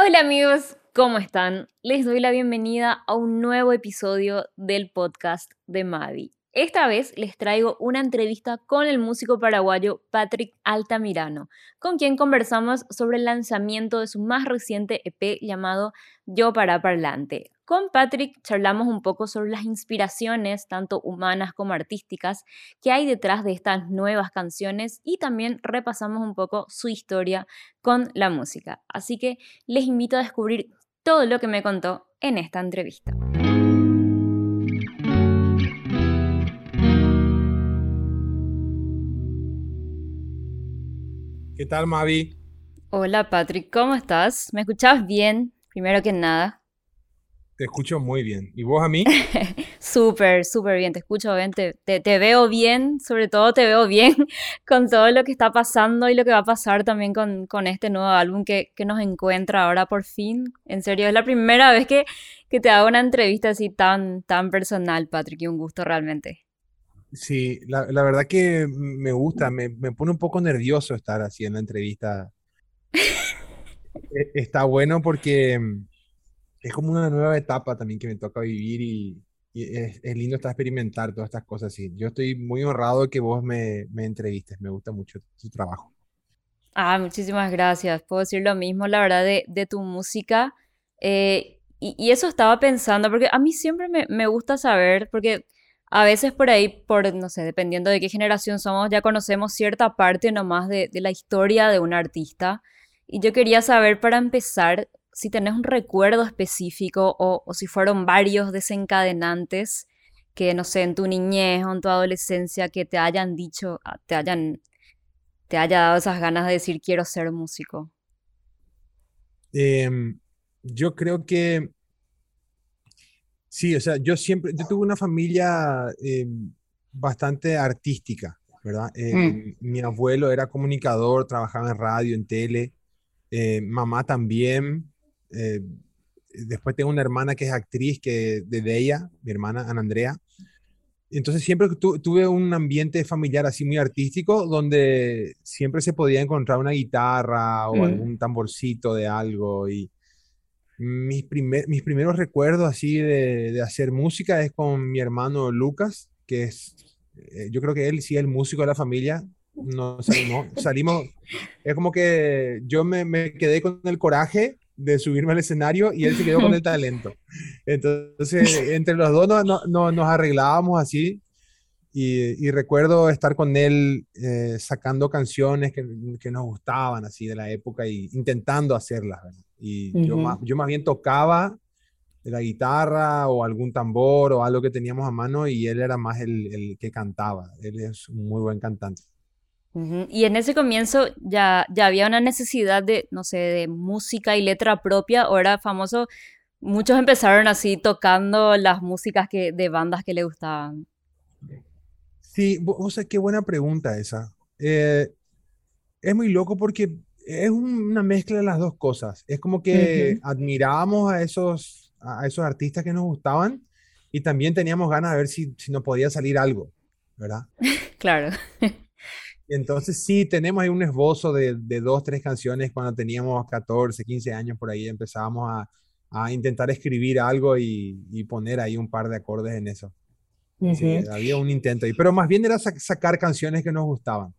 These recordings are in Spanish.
Hola amigos, ¿cómo están? Les doy la bienvenida a un nuevo episodio del podcast de Mavi. Esta vez les traigo una entrevista con el músico paraguayo Patrick Altamirano, con quien conversamos sobre el lanzamiento de su más reciente EP llamado Yo para Parlante. Con Patrick charlamos un poco sobre las inspiraciones, tanto humanas como artísticas, que hay detrás de estas nuevas canciones y también repasamos un poco su historia con la música. Así que les invito a descubrir todo lo que me contó en esta entrevista. ¿Qué tal, Mavi? Hola, Patrick, ¿cómo estás? ¿Me escuchabas bien? Primero que nada. Te escucho muy bien. ¿Y vos a mí? súper, súper bien. Te escucho bien, te, te, veo bien, sobre todo te veo bien con todo lo que está pasando y lo que va a pasar también con, con este nuevo álbum que, que, nos encuentra ahora por fin. En serio, es la primera vez que, que te hago una entrevista así tan, tan personal, Patrick, y un gusto realmente. Sí, la, la verdad que me gusta, me, me, pone un poco nervioso estar así en la entrevista. E, está bueno porque es como una nueva etapa también que me toca vivir y, es, lindo estar experimentar todas estas cosas. Sí, yo estoy muy honrado de que vos me, me entrevistes, me gusta mucho tu trabajo. Ah, muchísimas gracias. Puedo decir lo mismo, la verdad, de, de tu música. Eh, y, y, eso estaba pensando, porque a mí siempre me, me, gusta saber, porque a veces por ahí, por, no sé, dependiendo de qué generación somos, ya conocemos cierta parte nomás de, de la historia de un artista. Y yo quería saber, para empezar, si tenés un recuerdo específico o, si fueron varios desencadenantes que, no sé, en tu niñez o en tu adolescencia que te hayan dicho, ah, te hayan, te haya dado esas ganas de decir quiero ser músico. Em, yo creo que sí, o sea, yo siempre, yo tuve una familia em, bastante artística, ¿verdad? Mm. Em, mi abuelo era comunicador, trabajaba en radio, en tele, eh, mamá también, eh, después tengo una hermana que es actriz, que de ella, mi hermana Ana Andrea. Entonces siempre tuve un ambiente familiar así muy artístico, donde siempre se podía encontrar una guitarra o mm. algún tamborcito de algo. Y mis, mis primeros recuerdos así de, hacer música es con mi hermano Lucas, que es, eh, yo creo que él sí es el músico de la familia. No salimos, salimos, es como que yo me, me quedé con el coraje de subirme al escenario y él se quedó con el talento. Entonces, entre los dos no, no, nos arreglábamos así y, y, recuerdo estar con él eh, sacando canciones que, que, nos gustaban así de la época y intentando hacerlas. Y yo, más, yo más bien tocaba la guitarra o algún tambor o algo que teníamos a mano y él era más el, el que cantaba. Él es un muy buen cantante. Y en ese comienzo ya, ya había una necesidad de, no sé, de música y letra propia, era famoso, muchos empezaron así tocando las músicas que, de bandas que le gustaban. Sí, o sea, qué buena pregunta esa. Eh, es muy loco porque es una mezcla de las dos cosas. Es como que admirábamos a esos, a esos artistas que nos gustaban y también teníamos ganas de ver si, si nos podía salir algo, ¿verdad? claro. Entonces sí, tenemos ahí un esbozo de, de, dos, tres canciones cuando teníamos 14, 15 años por ahí, empezábamos a, a intentar escribir algo y, y, poner ahí un par de acordes en eso. sí, había un intento ahí, pero más bien era sacar canciones que nos gustaban.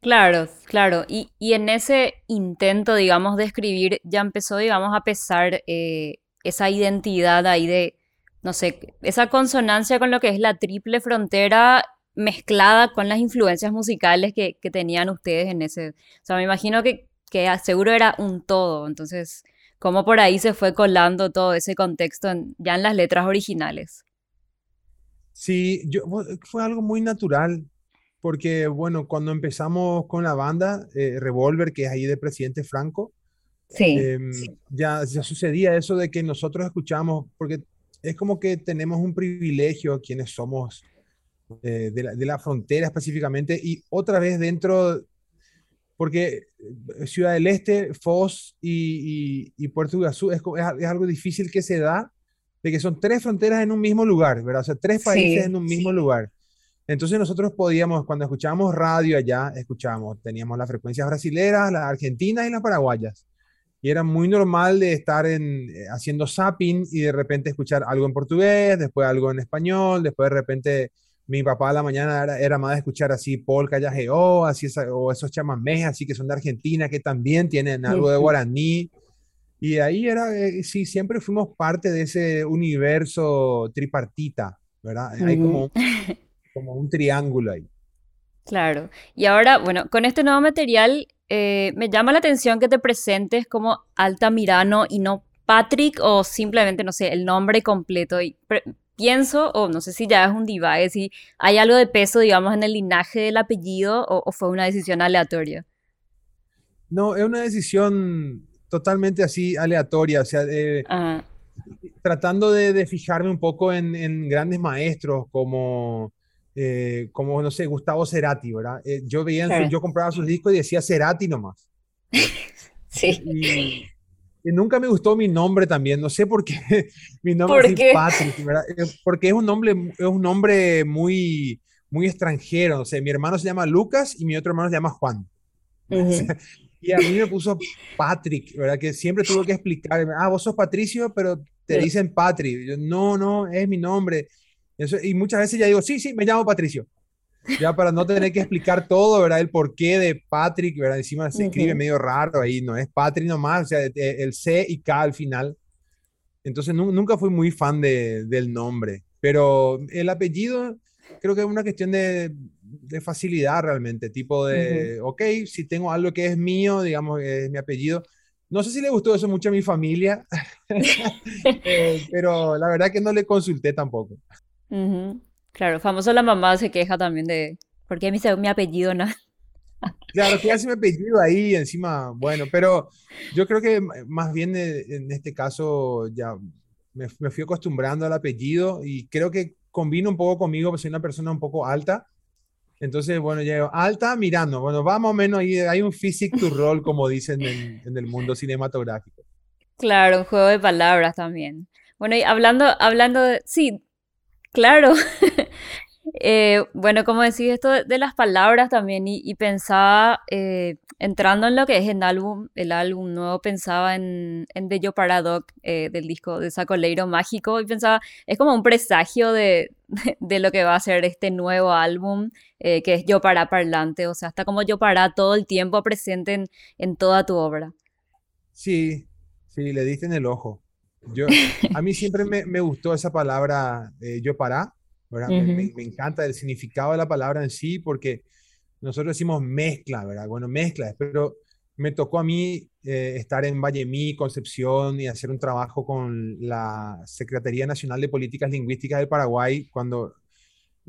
Claro, claro. Y, y, en ese intento, digamos, de escribir, ya empezó, digamos, a pesar eh, esa identidad ahí de, no sé, esa consonancia con lo que es la triple frontera mezclada con las influencias musicales que, que, tenían ustedes en ese... O sea, me imagino que, que seguro era un todo, entonces, ¿cómo por ahí se fue colando todo ese contexto ya en las letras originales? Sí, yo, fue algo muy natural, porque bueno, cuando empezamos con la banda, eh, Revolver, que es ahí de Presidente Franco, sí, em, Ya, ya sucedía eso de que nosotros escuchamos, porque es como que tenemos un privilegio quienes somos eh, de, la, frontera específicamente, y otra vez dentro, porque eh, Ciudad del Este, Foz y, y, Puerto Iguazú es, es, algo difícil que se da, de que son tres fronteras en un mismo lugar, ¿verdad? O sea, tres países en un mismo lugar. Entonces nosotros podíamos, cuando escuchábamos radio allá, escuchábamos, teníamos las frecuencias brasileras, las argentinas y las paraguayas. y era muy normal de estar en, eh, haciendo zapping y de repente escuchar algo en portugués, después algo en español, después de repente mi papá a la mañana era, era más de escuchar así polka yageo, así o esos chamamés así que son de Argentina, que también tienen algo de guaraní. Y ahí era, eh, sí, siempre fuimos parte de ese universo tripartita, ¿verdad? Hay como, como un triángulo ahí. Claro. Y ahora, bueno, con este nuevo material eh, me llama la atención que te presentes como Altamirano y no Patrick o simplemente, no sé, el nombre completo. Y pienso, o no sé si ya es un divague, si hay algo de peso, digamos, en el linaje del apellido o, fue una decisión aleatoria. No, es una decisión totalmente así aleatoria, o sea, tratando de, fijarme un poco en digrandes maestros como eh, como, no sé, Gustavo Cerati, ¿verdad? Eh, yo veía, yo compraba sus discos y decía Cerati nomás. sí. Y, nunca me gustó mi nombre también, no sé por qué. mi nombre es Patrick, ¿verdad? Eh, porque es un nombre, es un nombre muy, muy extranjero, o sea, mi hermano se llama Lucas y mi otro hermano se llama Juan. y a mí me puso Patrick, ¿verdad? Que siempre tuve que explicar, ah, vos sos Patricio, pero te dicen Patrick. Yo, no, no, es mi nombre y muchas veces ya digo, sí, sí, me llamo Patricio. Ya para no tener que explicar todo, ¿verdad? El porqué de Patrick, ¿verdad? Encima se escribe medio raro ahí, no es Patrick nomás, o sea, el C y K al final. Entonces nunca fui muy fan de, del nombre, pero el apellido creo que es una cuestión de, de facilidad realmente, tipo de, ok, si tengo algo que es mío, digamos, es mi apellido. No sé si le gustó eso mucho a mi familia, eh, pero la verdad que no le consulté tampoco. Claro, famoso la mamá se queja también de, ¿por qué me dice mi apellido no? Claro, que hace mi apellido ahí encima, bueno, pero yo creo que más bien en este caso ya me, fui acostumbrando al apellido y creo que combina un poco conmigo, porque soy una persona un poco alta. Entonces, bueno, ya alta mirando, bueno, va más o menos ahí, hay un physique to role, como dicen en, en, el mundo cinematográfico. Claro, un juego de palabras también. Bueno, y hablando, hablando de, sí, Claro. Eh, bueno, como decís esto de, las palabras también y, pensaba, eh, entrando en lo que es el álbum, el álbum nuevo, pensaba en, en The Yo Paradox eh, del disco de Sacoleiro Mágico y pensaba, es como un presagio de, de, lo que va a ser este nuevo álbum, que es Yo Para Parlante, o sea, está como Yo Para todo el tiempo presente en, en toda tu obra. Sí, sí, le diste en el ojo. Yo, a mí siempre me, me gustó esa palabra eh, yo para, ¿verdad? me, me, encanta el significado de la palabra en sí porque nosotros decimos mezcla, ¿verdad? Bueno, mezcla, pero me tocó a mí eh, estar en Vallemí, Concepción y hacer un trabajo con la Secretaría Nacional de Políticas Lingüísticas del Paraguay cuando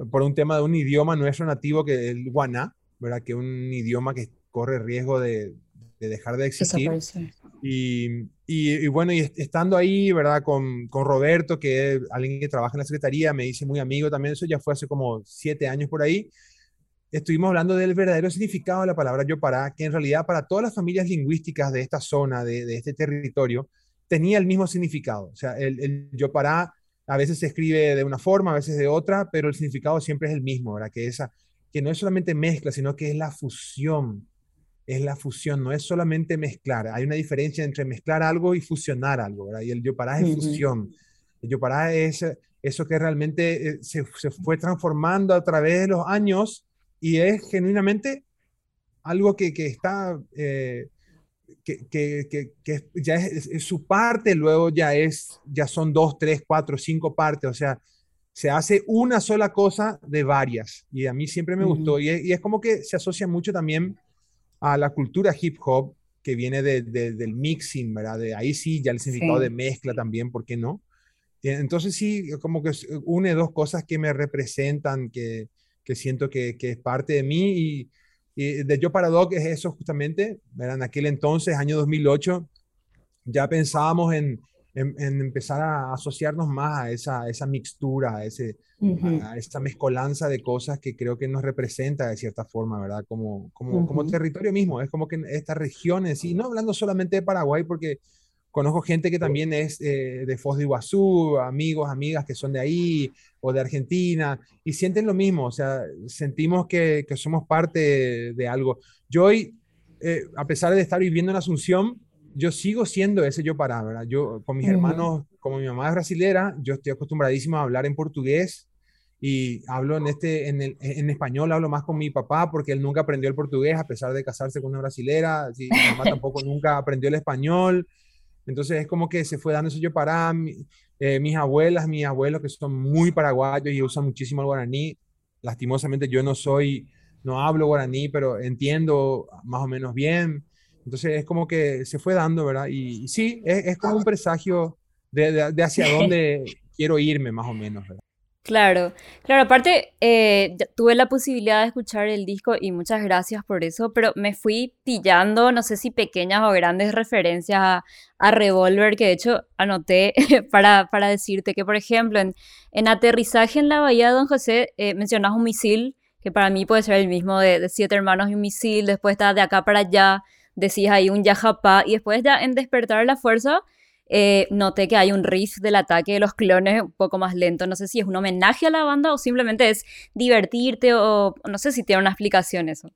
por un tema de un idioma nuestro nativo que es el guaná, ¿verdad? Que es un idioma que corre riesgo de, de dejar de existir. Y, bueno, estando ahí, ¿verdad? Con, Roberto, que es alguien que trabaja en la Secretaría, me dice muy amigo también, eso ya fue hace como siete años por ahí, estuvimos hablando del verdadero significado de la palabra yo para, que en realidad para todas las familias lingüísticas de esta zona, de, este territorio, tenía el mismo significado. O sea, el, el yo para a veces se escribe de una forma, a veces de otra, pero el significado siempre es el mismo, ¿verdad? Que, esa, que no es solamente mezcla, sino que es la fusión es la fusión, no es solamente mezclar. Hay una diferencia entre mezclar algo y fusionar algo, ¿verdad? Y el yopará es fusión. El yopará es eso que realmente eh, se, fue transformando a través de los años y es genuinamente algo que, está, eh, que, que, ya es, su parte, luego ya, es, ya son dos, tres, cuatro, cinco partes, o sea, se hace una sola cosa de varias. Y a mí siempre me gustó. Y y es, como que se asocia mucho también a la cultura hip hop que viene de, del mixing, ¿verdad? De ahí sí, ya el significado de mezcla también, ¿por qué no? Eh, entonces sí, como que une dos cosas que me representan, que, que siento que, que, es parte de mí y, de Yo Paradox es eso justamente, ¿verdad? En aquel entonces, año 2008, ya pensábamos en, en, empezar a asociarnos más a esa, esa mixtura, a, ese, a, esta mezcolanza de cosas que creo que nos representa de cierta forma, ¿verdad? Como, como, como territorio mismo, es como que estas regiones, y no hablando solamente de Paraguay, porque conozco gente que también es eh, de Foz de Iguazú, amigos, amigas que son de ahí o de Argentina, y sienten lo mismo, o sea, sentimos que, que somos parte de, algo. Yo hoy, eh, a pesar de estar viviendo en Asunción, yo sigo siendo ese yo para, ¿verdad? Yo con mis hermanos, como mi mamá es brasilera, yo estoy acostumbradísimo a hablar en portugués y hablo en, este, en, el, en español, hablo más con mi papá porque él nunca aprendió el portugués a pesar de casarse con una brasilera, mi mamá tampoco nunca aprendió el español, entonces es como que se fue dando eso yo para eh, mis abuelas, mis abuelos que son muy paraguayos y usan muchísimo el guaraní, lastimosamente yo no soy, no hablo guaraní, pero entiendo más o menos bien, entonces es como que se fue dando, ¿verdad? Y, sí, es, es, como un presagio de, de, hacia dónde quiero irme, más o menos, ¿verdad? Claro, claro, aparte eh, tuve la posibilidad de escuchar el disco y muchas gracias por eso, pero me fui pillando, no sé si pequeñas o grandes referencias a, a Revolver, que de hecho anoté para, para decirte que, por ejemplo, en, en Aterrizaje en la Bahía de Don José eh, mencionas un misil, que para mí puede ser el mismo de, de Siete Hermanos y un misil, después está de acá para allá, decís ahí un yajapá, y después ya en Despertar la Fuerza eh, noté que hay un riff del ataque de los clones un poco más lento. No sé si es un homenaje a la banda o simplemente es divertirte o no sé si tiene una explicación eso.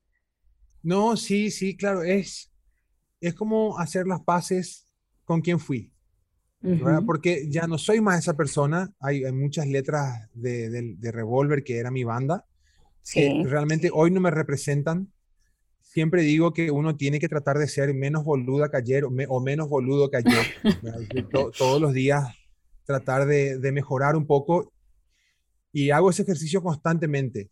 No, sí, sí, claro, es, es como hacer las paces con quien fui. Porque ya no soy más esa persona. Hay, muchas letras de, de, Revolver, que era mi banda, que realmente hoy no me representan siempre digo que uno tiene que tratar de ser menos boluda que ayer o, menos boludo que ayer. todos los días tratar de, mejorar un poco y hago ese ejercicio constantemente.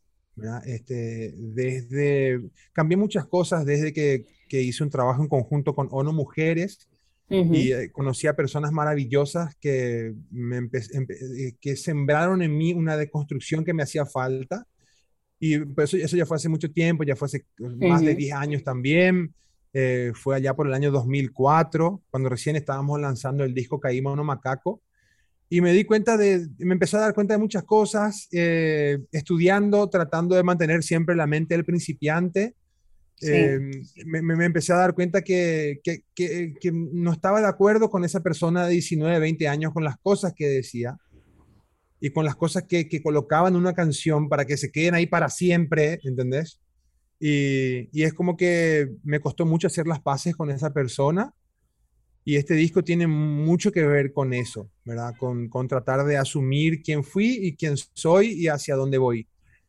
Este, desde, cambié muchas cosas desde que, que, hice un trabajo en conjunto con ONU Mujeres y eh, conocí a personas maravillosas que, me eh, que sembraron en mí una deconstrucción que me hacía falta y pues eso, eso, ya fue hace mucho tiempo, ya fue hace más de 10 años también. Eh, fue allá por el año 2004, cuando recién estábamos lanzando el disco Caímono Macaco. Y me di cuenta de, me empezó a dar cuenta de muchas cosas, eh, estudiando, tratando de mantener siempre la mente del principiante. Eh, me, me, empecé a dar cuenta que, que, que, que, no estaba de acuerdo con esa persona de 19, 20 años, con las cosas que decía y con las cosas que, que colocaban en una canción para que se queden ahí para siempre, ¿entendés? Y, y, es como que me costó mucho hacer las paces con esa persona y este disco tiene mucho que ver con eso, ¿verdad? Con, con tratar de asumir quién fui y quién soy y hacia dónde voy,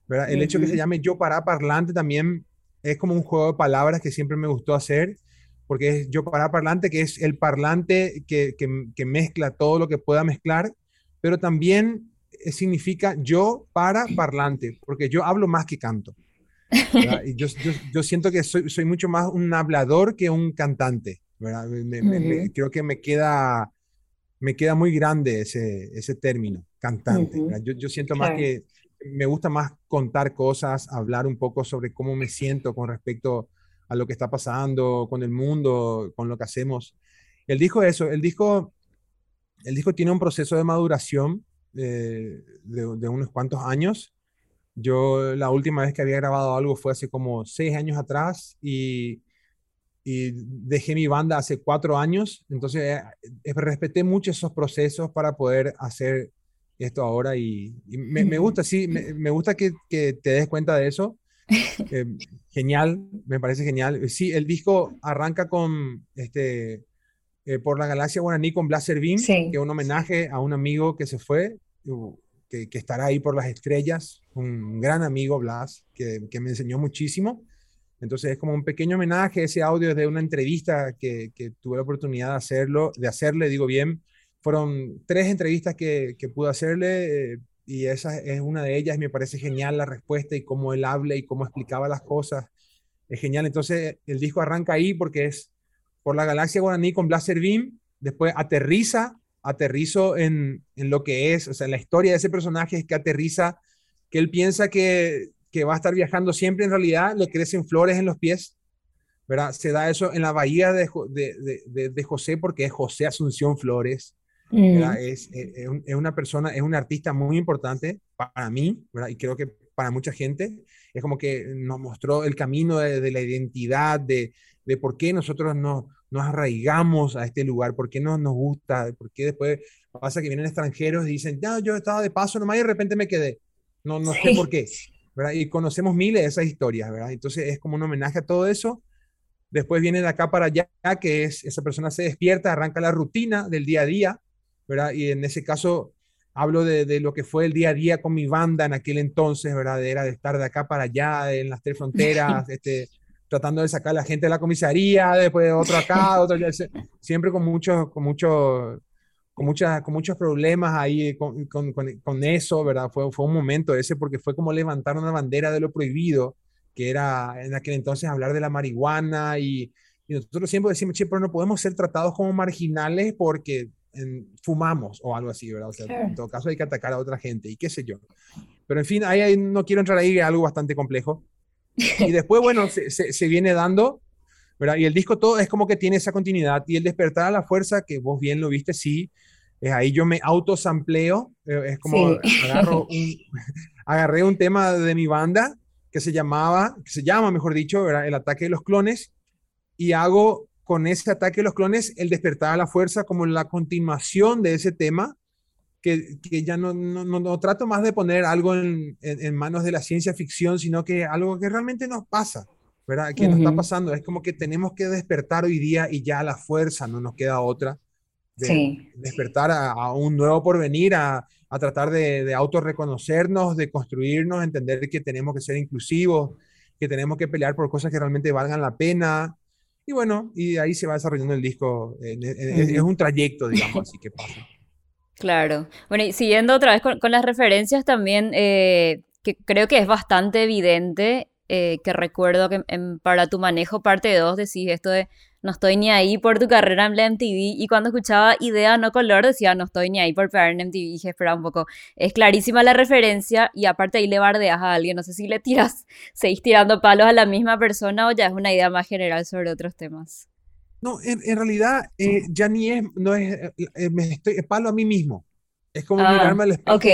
¿verdad? El hecho que se llame Yo para Parlante también es como un juego de palabras que siempre me gustó hacer, porque es Yo para Parlante, que es el parlante que, que, que mezcla todo lo que pueda mezclar, pero también significa yo para parlante, porque yo hablo más que canto. Y yo, yo, siento que soy, soy, mucho más un hablador que un cantante. creo que me queda, me queda muy grande ese, ese término, cantante. yo, yo, siento más que me gusta más contar cosas, hablar un poco sobre cómo me siento con respecto a lo que está pasando con el mundo, con lo que hacemos. El disco eso, el disco, el disco tiene un proceso de maduración de, de, unos cuantos años. Yo la última vez que había grabado algo fue hace como seis años atrás y, y dejé mi banda hace cuatro años. Entonces eh, eh, respeté mucho esos procesos para poder hacer esto ahora y, me, me, gusta, sí, me, me gusta que, que, te des cuenta de eso. Eh, genial, me parece genial. Sí, el disco arranca con este, por la galaxia guaraní con Blaster Beam, que es un homenaje a un amigo que se fue que, estará ahí por las estrellas, un gran amigo, Blas, que, me enseñó muchísimo. Entonces es como un pequeño homenaje, ese audio es de una entrevista que, tuve la oportunidad de hacerlo, de hacerle, digo bien, fueron tres entrevistas que, pude hacerle eh, y esa es una de ellas, me parece genial la respuesta y cómo él habla y cómo explicaba las cosas, es genial. Entonces el disco arranca ahí porque es por la galaxia guaraní con Blaster Beam, después aterriza aterrizo en, en, lo que es, o sea, la historia de ese personaje es que aterriza, que él piensa que, que va a estar viajando siempre, en realidad le crecen flores en los pies, ¿verdad? Se da eso en la bahía de, de, de, José porque es José Asunción Flores, mm. es, es, es, una persona, es un artista muy importante para mí, ¿verdad? Y creo que para mucha gente, es como que nos mostró el camino de, la identidad, de, de por qué nosotros no, nos arraigamos a este lugar, por qué no nos gusta, por qué después pasa que vienen extranjeros y dicen, ya, yo estaba de paso nomás y de repente me quedé. No, no sé por qué. ¿verdad? Y conocemos miles de esas historias, ¿verdad? Entonces es como un homenaje a todo eso. Después viene de acá para allá, que es esa persona se despierta, arranca la rutina del día a día, ¿verdad? Y en ese caso hablo de, lo que fue el día a día con mi banda en aquel entonces, ¿verdad? Era de estar de acá para allá, en las tres fronteras, este, tratando de sacar a la gente de la comisaría, después otro acá, otro allá, siempre con muchos, con muchos, con muchas, con muchos problemas ahí con, con, con, eso, ¿verdad? Fue, fue un momento ese porque fue como levantar una bandera de lo prohibido, que era en aquel entonces hablar de la marihuana y, y nosotros siempre decimos, che, pero no podemos ser tratados como marginales porque fumamos o algo así, ¿verdad? O sea, en todo caso hay que atacar a otra gente y qué sé yo. Pero en fin, ahí, no quiero entrar ahí, es algo bastante complejo. Y después, bueno, se, se, viene dando, ¿verdad? Y el disco todo es como que tiene esa continuidad y el despertar a la fuerza, que vos bien lo viste, sí, es ahí yo me autosampleo, eh, es como agarro un, agarré un tema de mi banda que se llamaba, que se llama, mejor dicho, ¿verdad? El ataque de los clones y hago con ese ataque de los clones, el despertar a la fuerza como la continuación de ese tema, que, que ya no, no, no, trato más de poner algo en, en, manos de la ciencia ficción, sino que algo que realmente nos pasa, ¿verdad? Que nos está pasando. Es como que tenemos que despertar hoy día y ya a la fuerza no nos queda otra. De Despertar a, un nuevo porvenir, a, a tratar de, de autorreconocernos, de construirnos, entender que tenemos que ser inclusivos, que tenemos que pelear por cosas que realmente valgan la pena, y bueno, y ahí se va desarrollando el disco. es, un trayecto, digamos, así que pasa. Claro. Bueno, y siguiendo otra vez con, las referencias también, eh, que creo que es bastante evidente, eh, que recuerdo que para tu manejo parte 2 decís esto de no estoy ni ahí por tu carrera en la MTV. Y cuando escuchaba Idea No Color decía, no estoy ni ahí por pegar en MTV. Y dije, espera un poco, es clarísima la referencia y aparte ahí le bardeas a alguien. No sé si le tiras, seguís tirando palos a la misma persona o ya es una idea más general sobre otros temas. No, en, realidad eh, ya ni es, no es, eh, eh, me estoy, palo a mí mismo. Es como ah, mirarme al espejo. Ok.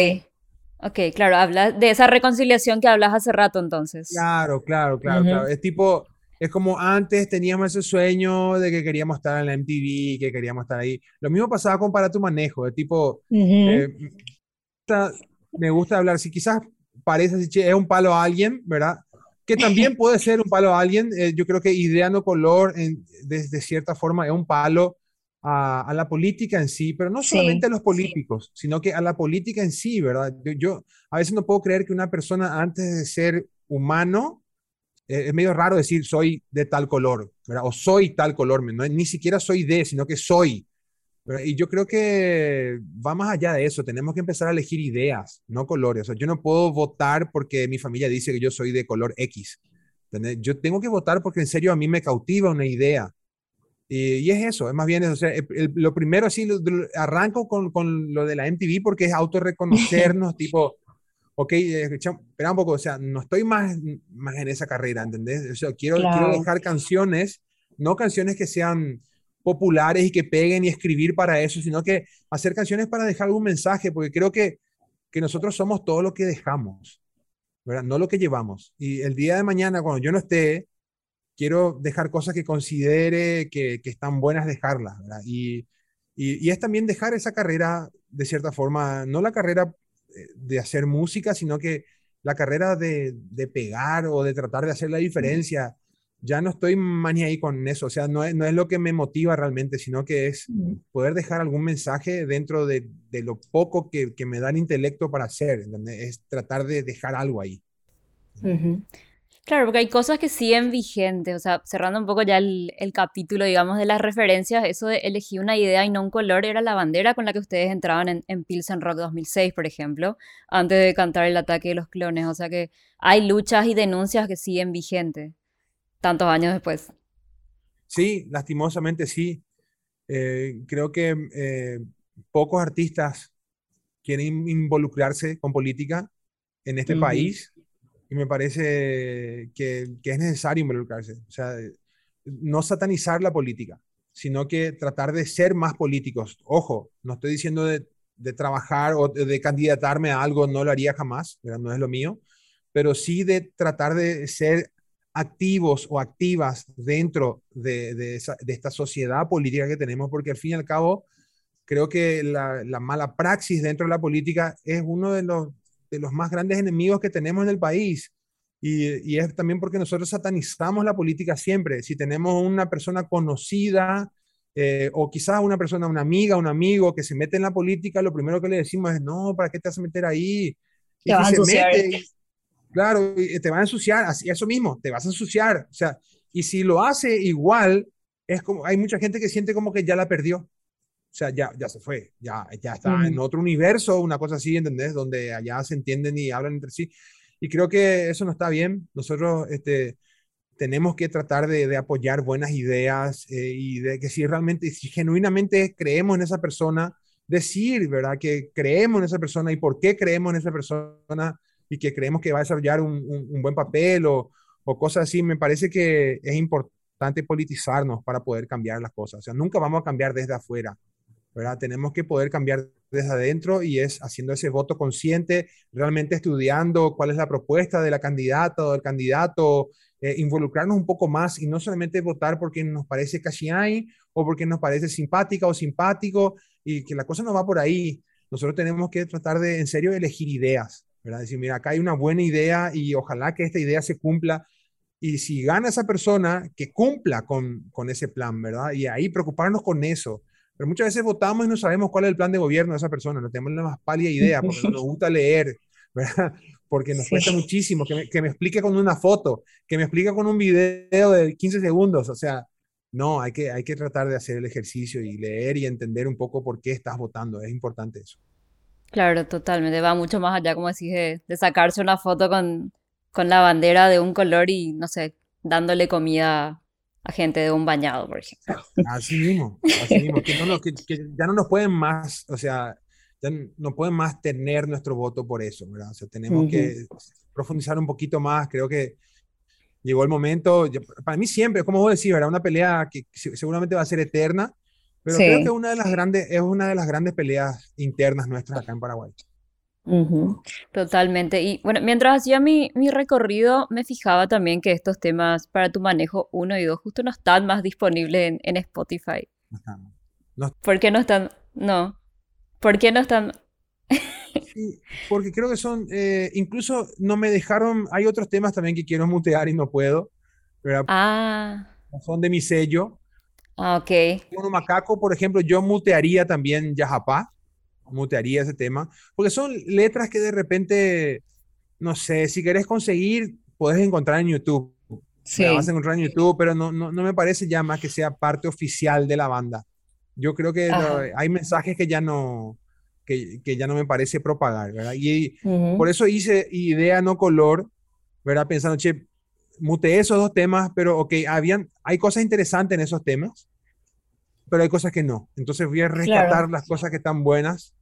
Ok, claro, habla de esa reconciliación que hablas hace rato entonces. Claro, claro, claro, claro. Es tipo, es como antes teníamos ese sueño de que queríamos estar en la MTV, que queríamos estar ahí. Lo mismo pasaba con Para tu Manejo, de tipo, eh, me gusta hablar, si quizás parece así, es un palo a alguien, ¿verdad? Que también puede ser un palo a alguien. Eh, yo creo que Ideando Color, en, de, cierta forma, es un palo a, a, la política en sí, pero no solamente a los políticos, sino que a la política en sí, ¿verdad? Yo, yo a veces no puedo creer que una persona antes de ser humano, eh, es medio raro decir soy de tal color, ¿verdad? o soy tal color, no, ni siquiera soy de, sino que soy. Y yo creo que va más allá de eso, tenemos que empezar a elegir ideas, no colores. O sea, yo no puedo votar porque mi familia dice que yo soy de color X. Yo tengo que votar porque en serio a mí me cautiva una idea. Y, es eso, es más bien, o sea, lo primero así, arranco con, con, lo de la MTV porque es autorreconocernos, tipo, ok, espera un poco, o sea, no estoy más, más en esa carrera, ¿entendés? O sea, quiero, quiero dejar canciones, no canciones que sean populares y que peguen y escribir para eso, sino que hacer canciones para dejar algún mensaje, porque creo que, que nosotros somos todo lo que dejamos, ¿verdad? No lo que llevamos. Y el día de mañana, cuando yo no esté, quiero dejar cosas que considere que, que están buenas dejarlas, ¿verdad? Y, y, y, es también dejar esa carrera, de cierta forma, no la carrera de hacer música, sino que la carrera de, de, pegar o de tratar de hacer la diferencia, ya no estoy más ni ahí con eso, o sea, no es, no es lo que me motiva realmente, sino que es poder dejar algún mensaje dentro de, de lo poco que, que, me da el intelecto para hacer, es tratar de dejar algo ahí. Claro, porque hay cosas que siguen vigentes, o sea, cerrando un poco ya el, capítulo, digamos, de las referencias, eso de elegir una idea y no un color era la bandera con la que ustedes entraban en, en Pilsen Rock 2006, por ejemplo, antes de cantar el ataque de los clones, o sea que hay luchas y denuncias que siguen vigentes, tantos años después. Sí, lastimosamente sí. Eh, creo que eh, pocos artistas quieren involucrarse con política en este país y me parece que, que, es necesario involucrarse. O sea, no satanizar la política, sino que tratar de ser más políticos. Ojo, no estoy diciendo de, de trabajar o de, candidatarme a algo, no lo haría jamás, no es lo mío, pero sí de tratar de ser activos o activas dentro de, de, esa, de esta sociedad política que tenemos, porque al fin y al cabo, creo que la, la mala praxis dentro de la política es uno de los de los más grandes enemigos que tenemos en el país. Y, es también porque nosotros satanizamos la política siempre. Si tenemos una persona conocida eh, o quizás una persona, una amiga, un amigo que se mete en la política, lo primero que le decimos es, no, ¿para qué te vas a meter ahí? Y te vas a ensuciar. Claro, y te va a ensuciar, así, eso mismo, te vas a ensuciar. O sea, y si lo hace igual, es como, hay mucha gente que siente como que ya la perdió. O sea, ya, ya se fue, ya, ya está en otro universo, una cosa así, ¿entendés? Donde allá se entienden y hablan entre sí. Y creo que eso no está bien. Nosotros este, tenemos que tratar de, apoyar buenas ideas eh, y de que si realmente, si genuinamente creemos en esa persona, decir, ¿verdad? Que creemos en esa persona y por qué creemos en esa persona y que creemos que va a desarrollar un, un, buen papel o, o, cosas así. Me parece que es importante politizarnos para poder cambiar las cosas. O sea, nunca vamos a cambiar desde afuera, ¿verdad? Tenemos que poder cambiar desde adentro y es haciendo ese voto consciente, realmente estudiando cuál es la propuesta de la candidata o del candidato, eh, involucrarnos un poco más y no solamente votar porque nos parece casi hay o porque nos parece simpática o simpático y que la cosa no va por ahí. Nosotros tenemos que tratar de, en serio, elegir ideas, ¿verdad? Decir, mira, acá hay una buena idea y ojalá que esta idea se cumpla. Y si gana esa persona, que cumpla con, con ese plan, ¿verdad? Y ahí preocuparnos con eso pero muchas veces votamos y no sabemos cuál es el plan de gobierno de esa persona, no tenemos la más pálida idea, porque no nos gusta leer, ¿verdad? porque nos cuesta muchísimo, que me, que me, explique con una foto, que me explique con un video de 15 segundos, o sea, no, hay que, hay que tratar de hacer el ejercicio y leer y entender un poco por qué estás votando, es importante eso. Claro, totalmente, va mucho más allá, como decís, de, de sacarse una foto con, con la bandera de un color y, no sé, dándole comida a gente de un bañado, por ejemplo. Así mismo, así mismo, que, ya no nos pueden más, o sea, ya no pueden más tener nuestro voto por eso, ¿verdad? O sea, tenemos que profundizar un poquito más, creo que llegó el momento, para mí siempre, como vos decís, ¿verdad? Una pelea que seguramente va a ser eterna, pero creo que una de las grandes, es una de las grandes peleas internas nuestras acá en Paraguay. Totalmente. Y bueno, mientras hacía mi, mi recorrido, me fijaba también que estos temas para tu manejo 1 y 2 justo no están más disponibles en, en Spotify. ¿Por qué no están? No. ¿Por qué no están? porque creo que son, eh, incluso no me dejaron, hay otros temas también que quiero mutear y no puedo. Ah. Son de mi sello. Ah, ok. Uno macaco, por ejemplo, yo mutearía también Yajapá mutearía ese tema, porque son letras que de repente, no sé, si querés conseguir, puedes encontrar en YouTube. Sí. vas a encontrar en YouTube, pero no, no, no, me parece ya más que sea parte oficial de la banda. Yo creo que hay mensajes que ya no, que, que, ya no me parece propagar, ¿verdad? Y por eso hice idea no color, ¿verdad? Pensando, che, muteé esos dos temas, pero ok, habían, hay cosas interesantes en esos temas, pero hay cosas que no. Entonces voy a rescatar las cosas que están buenas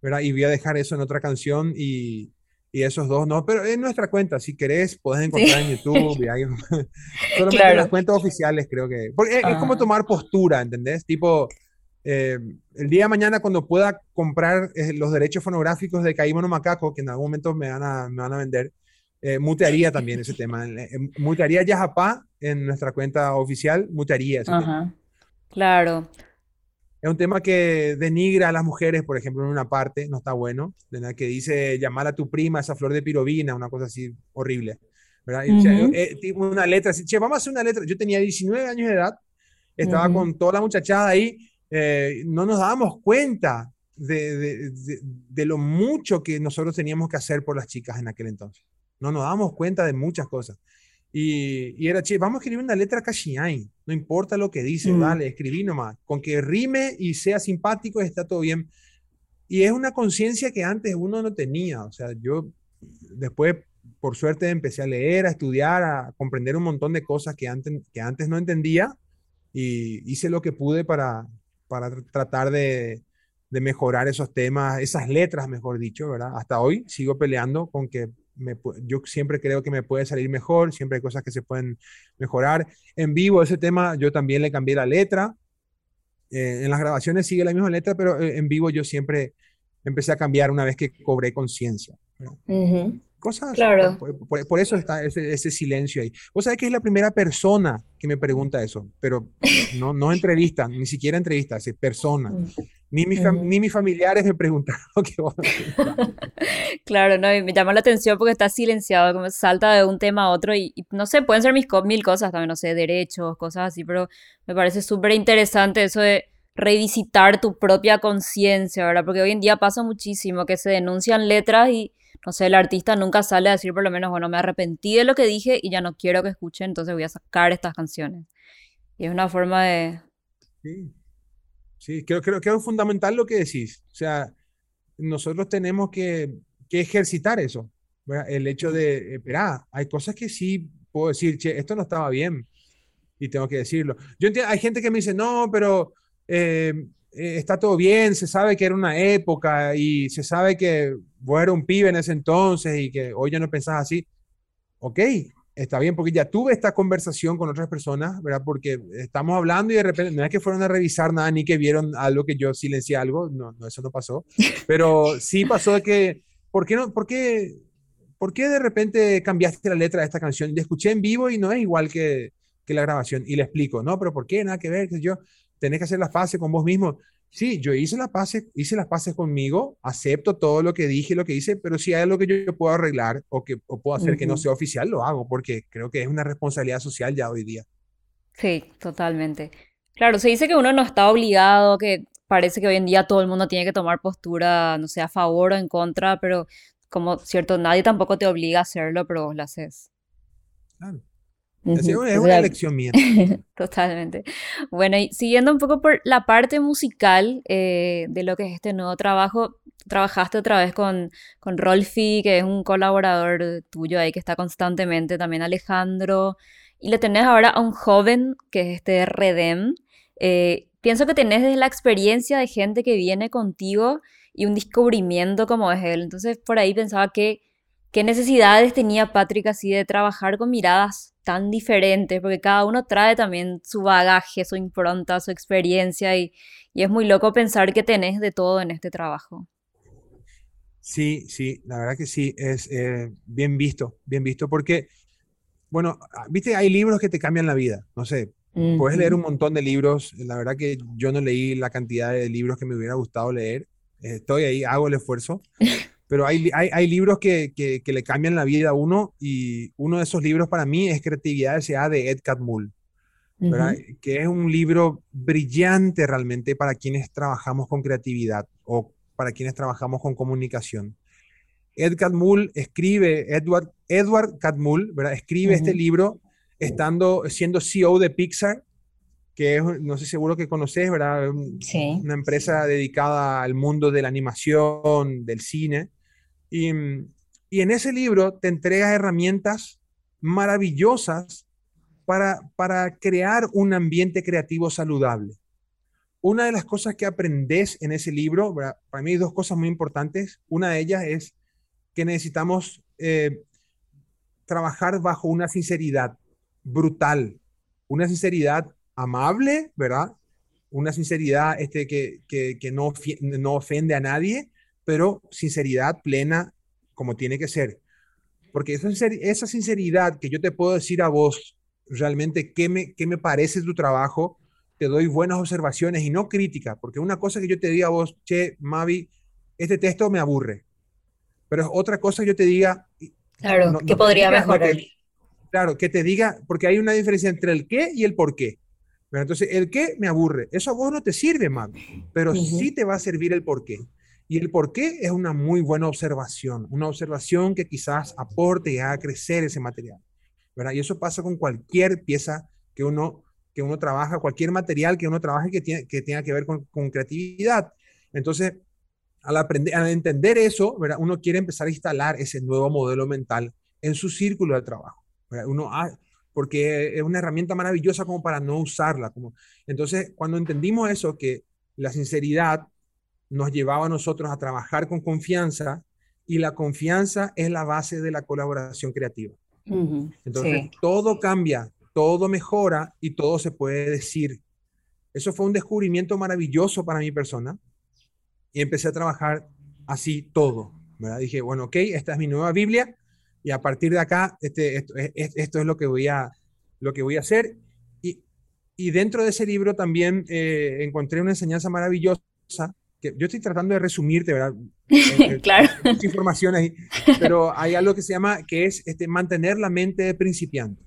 ¿verdad? Y voy a dejar eso en otra canción y, y esos dos no, pero en nuestra cuenta, si querés, podés encontrar en YouTube. Y ahí, solamente las cuentas oficiales, creo que. Porque es, como ah. tomar postura, ¿entendés? Tipo, eh, el día de mañana, cuando pueda comprar eh, los derechos fonográficos de Caímono Macaco, que en algún momento me van a, me van a vender, eh, mutearía también ese tema. mutearía Yajapá en nuestra cuenta oficial, mutearía ese tema. Claro es un tema que denigra a las mujeres, por ejemplo, en una parte, no está bueno, de que dice llamar a tu prima esa flor de pirovina, una cosa así horrible. ¿verdad? Eh, una letra así, che, vamos a hacer una letra. Yo tenía 19 años de edad, estaba con toda la muchachada ahí, eh, no nos dábamos cuenta de, de, de, lo mucho que nosotros teníamos que hacer por las chicas en aquel entonces. No nos dábamos cuenta de muchas cosas. Y, y, era, che, vamos a escribir una letra hay no importa lo que dice, mm. dale, escribí nomás, con que rime y sea simpático está todo bien. Y es una conciencia que antes uno no tenía, o sea, yo después, por suerte, empecé a leer, a estudiar, a comprender un montón de cosas que antes, que antes no entendía y hice lo que pude para, para tratar de, de mejorar esos temas, esas letras, mejor dicho, ¿verdad? Hasta hoy sigo peleando con que yo siempre creo que me puede salir mejor, siempre hay cosas que se pueden mejorar. En vivo ese tema yo también le cambié la letra. Eh, en las grabaciones sigue la misma letra, pero eh, en vivo yo siempre empecé a cambiar una vez que cobré conciencia. Cosas. Claro. Por, eso está ese, ese, silencio ahí. Vos sabés que es la primera persona que me pregunta eso, pero no, no entrevista, ni siquiera entrevista, es persona. Ni, ni mis familiares me preguntaron qué Claro, no, me llama la atención porque está silenciado, como salta de un tema a otro y, no sé, pueden ser mis, mil cosas también, no sé, derechos, cosas así, pero me parece súper interesante eso de revisitar tu propia conciencia, ¿verdad? Porque hoy en día pasa muchísimo que se denuncian letras y, no sé, el artista nunca sale a decir por lo menos, bueno, me arrepentí de lo que dije y ya no quiero que escuchen, entonces voy a sacar estas canciones. Y es una forma de... Sí, sí creo, creo, que es fundamental lo que decís. O sea, nosotros tenemos que, que ejercitar eso. El hecho de, esperar, hay cosas que sí puedo decir, che, esto no estaba bien y tengo que decirlo. Yo entiendo, hay gente que me dice, no, pero eh, eh, está todo bien, se sabe que era una época y se sabe que vos eras un pibe en ese entonces y que hoy ya no pensás así. Ok, está bien, porque ya tuve esta conversación con otras personas, ¿verdad? Porque estamos hablando y de repente, no es que fueron a revisar nada ni que vieron algo que yo silencié algo, no, no eso no pasó, pero sí pasó de que, ¿por qué no, por qué, por qué de repente cambiaste la letra de esta canción? La escuché en vivo y no es igual que, que la grabación y le explico, no, pero ¿por qué? Nada que ver, que yo, tenés que hacer las paces con vos mismo. Sí, yo hice las paces, hice las paces conmigo, acepto todo lo que dije, lo que hice, pero si hay algo que yo, puedo arreglar o que puedo hacer que no sea oficial, lo hago, porque creo que es una responsabilidad social ya hoy día. Sí, totalmente. Claro, se dice que uno no está obligado, que parece que hoy en día todo el mundo tiene que tomar postura, no sé, a favor o en contra, pero como cierto, nadie tampoco te obliga a hacerlo, pero vos lo haces. Claro. Es una elección mía. Totalmente. Bueno, y siguiendo un poco por la parte musical eh, de lo que es este nuevo trabajo, trabajaste otra vez con, con Rolfi, que es un colaborador tuyo ahí que está constantemente, también Alejandro, y le tenés ahora a un joven que es este Redem. Eh, pienso que tenés desde la experiencia de gente que viene contigo y un descubrimiento como es él. Entonces, por ahí pensaba que qué necesidades tenía Patrick así de trabajar con miradas tan diferentes, porque cada uno trae también su bagaje, su impronta, su experiencia y, es muy loco pensar que tenés de todo en este trabajo. Sí, sí, la verdad que sí, es eh, bien visto, bien visto, porque, bueno, ah, viste, hay libros que te cambian la vida, no sé, puedes leer un montón de libros, la verdad que yo no leí la cantidad de libros que me hubiera gustado leer, estoy ahí, hago el esfuerzo, pero hay, hay, hay libros que, que, le cambian la vida a uno y uno de esos libros para mí es Creatividad S.A. de Ed Catmull, que es un libro brillante realmente para quienes trabajamos con creatividad o para quienes trabajamos con comunicación. Ed Catmull escribe, Edward, Edward Catmull, ¿verdad? escribe este libro estando, siendo CEO de Pixar, que es, no sé, seguro que conoces, ¿verdad? Sí. Una empresa dedicada al mundo de la animación, del cine. Y, en ese libro te entrega herramientas maravillosas para, para crear un ambiente creativo saludable. Una de las cosas que aprendes en ese libro, para mí hay dos cosas muy importantes. Una de ellas es que necesitamos eh, trabajar bajo una sinceridad brutal, una sinceridad amable, ¿verdad? Una sinceridad este, que, que, que no, no ofende a nadie, pero sinceridad plena como tiene que ser. Porque esa, esa sinceridad que yo te puedo decir a vos realmente qué me, qué me parece tu trabajo, te doy buenas observaciones y no crítica, porque una cosa que yo te diga a vos, che, Mavi, este texto me aburre, pero es otra cosa que yo te diga... Claro, que podría mejorar. claro, que te diga, porque hay una diferencia entre el qué y el por qué. Pero entonces, el qué me aburre, eso a vos no te sirve, Mavi, pero sí te va a servir el por qué. Y el por qué es una muy buena observación, una observación que quizás aporte y haga crecer ese material. ¿verdad? Y eso pasa con cualquier pieza que uno, que uno trabaja, cualquier material que uno trabaje que, tiene, que tenga que ver con, creatividad. Entonces, al, aprender, al entender eso, ¿verdad? uno quiere empezar a instalar ese nuevo modelo mental en su círculo de trabajo. Uno, porque es una herramienta maravillosa como para no usarla. Como, entonces, cuando entendimos eso, que la sinceridad nos llevaba a nosotros a trabajar con confianza y la confianza es la base de la colaboración creativa. Entonces, todo cambia, todo mejora y todo se puede decir. Eso fue un descubrimiento maravilloso para mi persona y empecé a trabajar así todo. ¿verdad? Dije, bueno, ok, esta es mi nueva Biblia y a partir de acá, este, esto, esto es lo que voy a, lo que voy a hacer. Y, y dentro de ese libro también eh, encontré una enseñanza maravillosa que yo estoy tratando de resumirte, ¿verdad? Eh, claro. Mucha información ahí, pero hay algo que se llama, que es este, mantener la mente de principiante.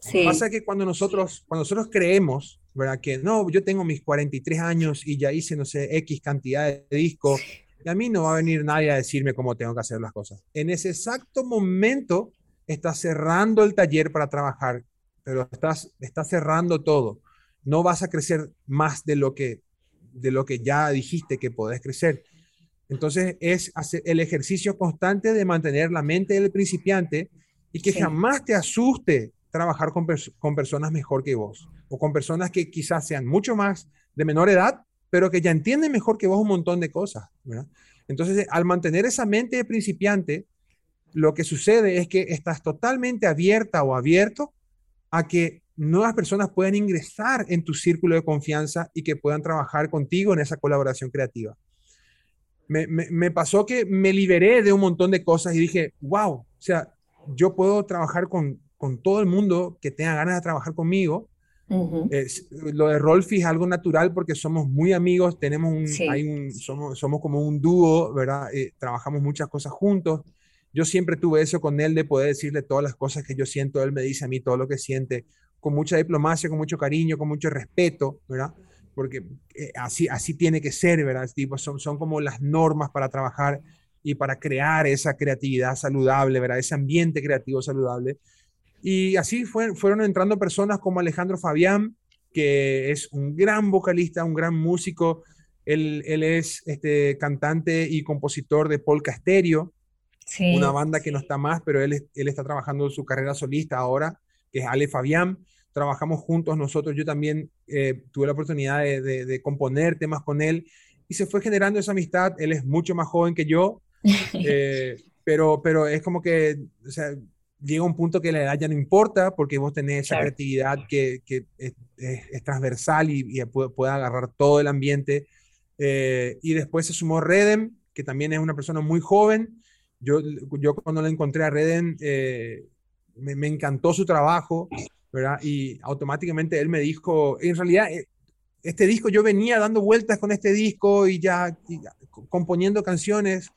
sí. Pasa que cuando nosotros, cuando nosotros creemos, ¿verdad? Que no, yo tengo mis 43 años y ya hice, no sé, X cantidad de discos, y a mí no va a venir nadie a decirme cómo tengo que hacer las cosas. En ese exacto momento estás cerrando el taller para trabajar, pero estás, estás cerrando todo. No vas a crecer más de lo que de lo que ya dijiste que podés crecer. Entonces es hacer el ejercicio constante de mantener la mente del principiante y que jamás te asuste trabajar con, con, personas mejor que vos o con personas que quizás sean mucho más de menor edad, pero que ya entienden mejor que vos un montón de cosas. Entonces, al mantener esa mente de principiante, lo que sucede es que estás totalmente abierta o abierto a que nuevas personas puedan ingresar en tu círculo de confianza y que puedan trabajar contigo en esa colaboración creativa. Me, pasó que me liberé de un montón de cosas y dije, wow, o sea, yo puedo trabajar con, con todo el mundo que tenga ganas de trabajar conmigo. lo de Rolfi es algo natural porque somos muy amigos, tenemos un, hay somos, somos como un dúo, ¿verdad? Eh, trabajamos muchas cosas juntos. Yo siempre tuve eso con él de poder decirle todas las cosas que yo siento, él me dice a mí todo lo que siente con mucha diplomacia, con mucho cariño, con mucho respeto, ¿verdad? Porque eh, así, así tiene que ser, ¿verdad? Tipo, son, son como las normas para trabajar y para crear esa creatividad saludable, ¿verdad? Ese ambiente creativo saludable. Y así fueron entrando personas como Alejandro Fabián, que es un gran vocalista, un gran músico. Él, él es este, cantante y compositor de Polka Stereo, sí. una banda que no está más, pero él, él está trabajando su carrera solista ahora que es Ale Fabián. Trabajamos juntos nosotros, yo también eh, tuve la oportunidad de, componer temas con él y se fue generando esa amistad. Él es mucho más joven que yo, eh, pero, pero es como que, o sea, llega un punto que la edad ya no importa porque vos tenés esa creatividad que, que es, transversal y, puede, agarrar todo el ambiente. Eh, y después se sumó Redem, que también es una persona muy joven. Yo, yo cuando la encontré a Redem, me, encantó su trabajo, ¿verdad? Y automáticamente él me dijo, en realidad, eh, este disco, yo venía dando vueltas con este disco y ya componiendo canciones.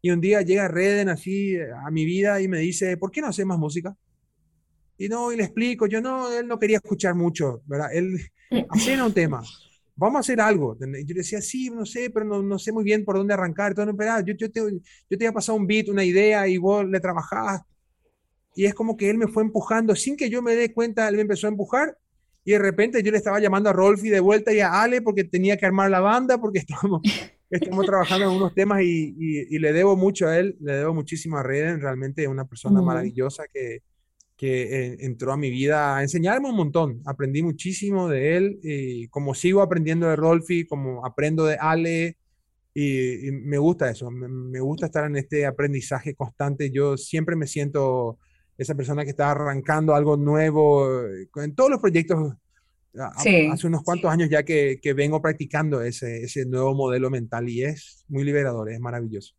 Y un día llega Reden así a mi vida y me dice, ¿por qué no haces más música? Y no, y le explico, yo no, él no quería escuchar mucho, ¿verdad? Él, hacer un tema, vamos a hacer algo. Yo decía, sí, no sé, pero no, no sé muy bien por dónde arrancar. Todo, pero, yo, yo, te, yo te había pasado un beat, una idea, y vos le trabajabas y es como que él me fue empujando sin que yo me dé cuenta, él me empezó a empujar y de repente yo le estaba llamando a Rolfi de vuelta y a Ale porque tenía que armar la banda porque estamos, estamos trabajando en unos temas y, y, le debo mucho a él, le debo muchísimo a Reden, realmente es una persona maravillosa que, que eh, entró a mi vida a enseñarme un montón, aprendí muchísimo de él y como sigo aprendiendo de Rolfi, como aprendo de Ale, y, me gusta eso, me, me, gusta estar en este aprendizaje constante. Yo siempre me siento esa persona que está arrancando algo nuevo, eh, en todos los proyectos. hace unos cuantos años ya que, que, vengo practicando ese, ese nuevo modelo mental y es muy liberador, es maravilloso.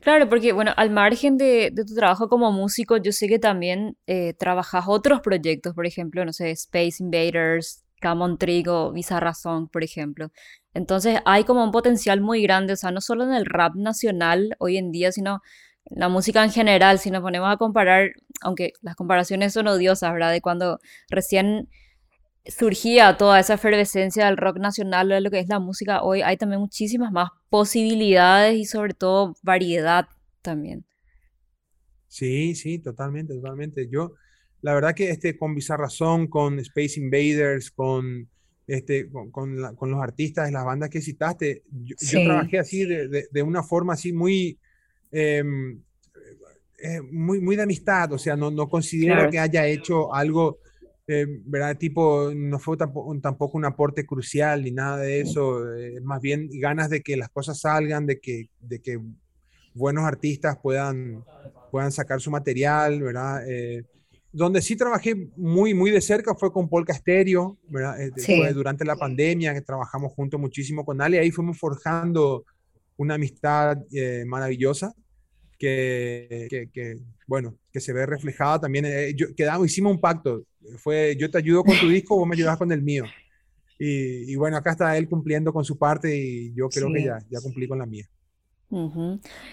Claro, porque bueno, al margen de, de, tu trabajo como músico, yo sé que también eh, trabajas otros proyectos, por ejemplo, no sé, Space Invaders, Camon Trigo, Bizarra Song, por ejemplo. Entonces hay como un potencial muy grande, o sea, no solo en el rap nacional hoy en día, sino la música en general, si nos ponemos a comparar, aunque las comparaciones son odiosas, ¿verdad? De cuando recién surgía toda esa efervescencia del rock nacional de lo que es la música hoy, hay también muchísimas más posibilidades y sobre todo variedad también. Sí, sí, totalmente, totalmente. Yo, la verdad que este, con Bizarrazón, con Space Invaders, con, este, con, los artistas de las bandas que citaste, yo, trabajé así de, de, una forma así muy, eh, muy, muy de amistad, o sea, no, no considero que haya hecho algo, eh, ¿verdad? Tipo, no fue tampoco, tampoco, un aporte crucial ni nada de eso, eh, más bien ganas de que las cosas salgan, de que, de que buenos artistas puedan, puedan sacar su material, ¿verdad? donde sí trabajé muy, muy de cerca fue con Polka Stereo, ¿verdad? durante la pandemia que trabajamos juntos muchísimo con Ale, ahí fuimos forjando una amistad maravillosa que, que, bueno, que se ve reflejada también. Eh, yo, quedamos, hicimos un pacto. Fue, yo te ayudo con tu disco, vos me ayudas con el mío. y, bueno, acá está él cumpliendo con su parte y yo creo que ya, ya cumplí con la mía.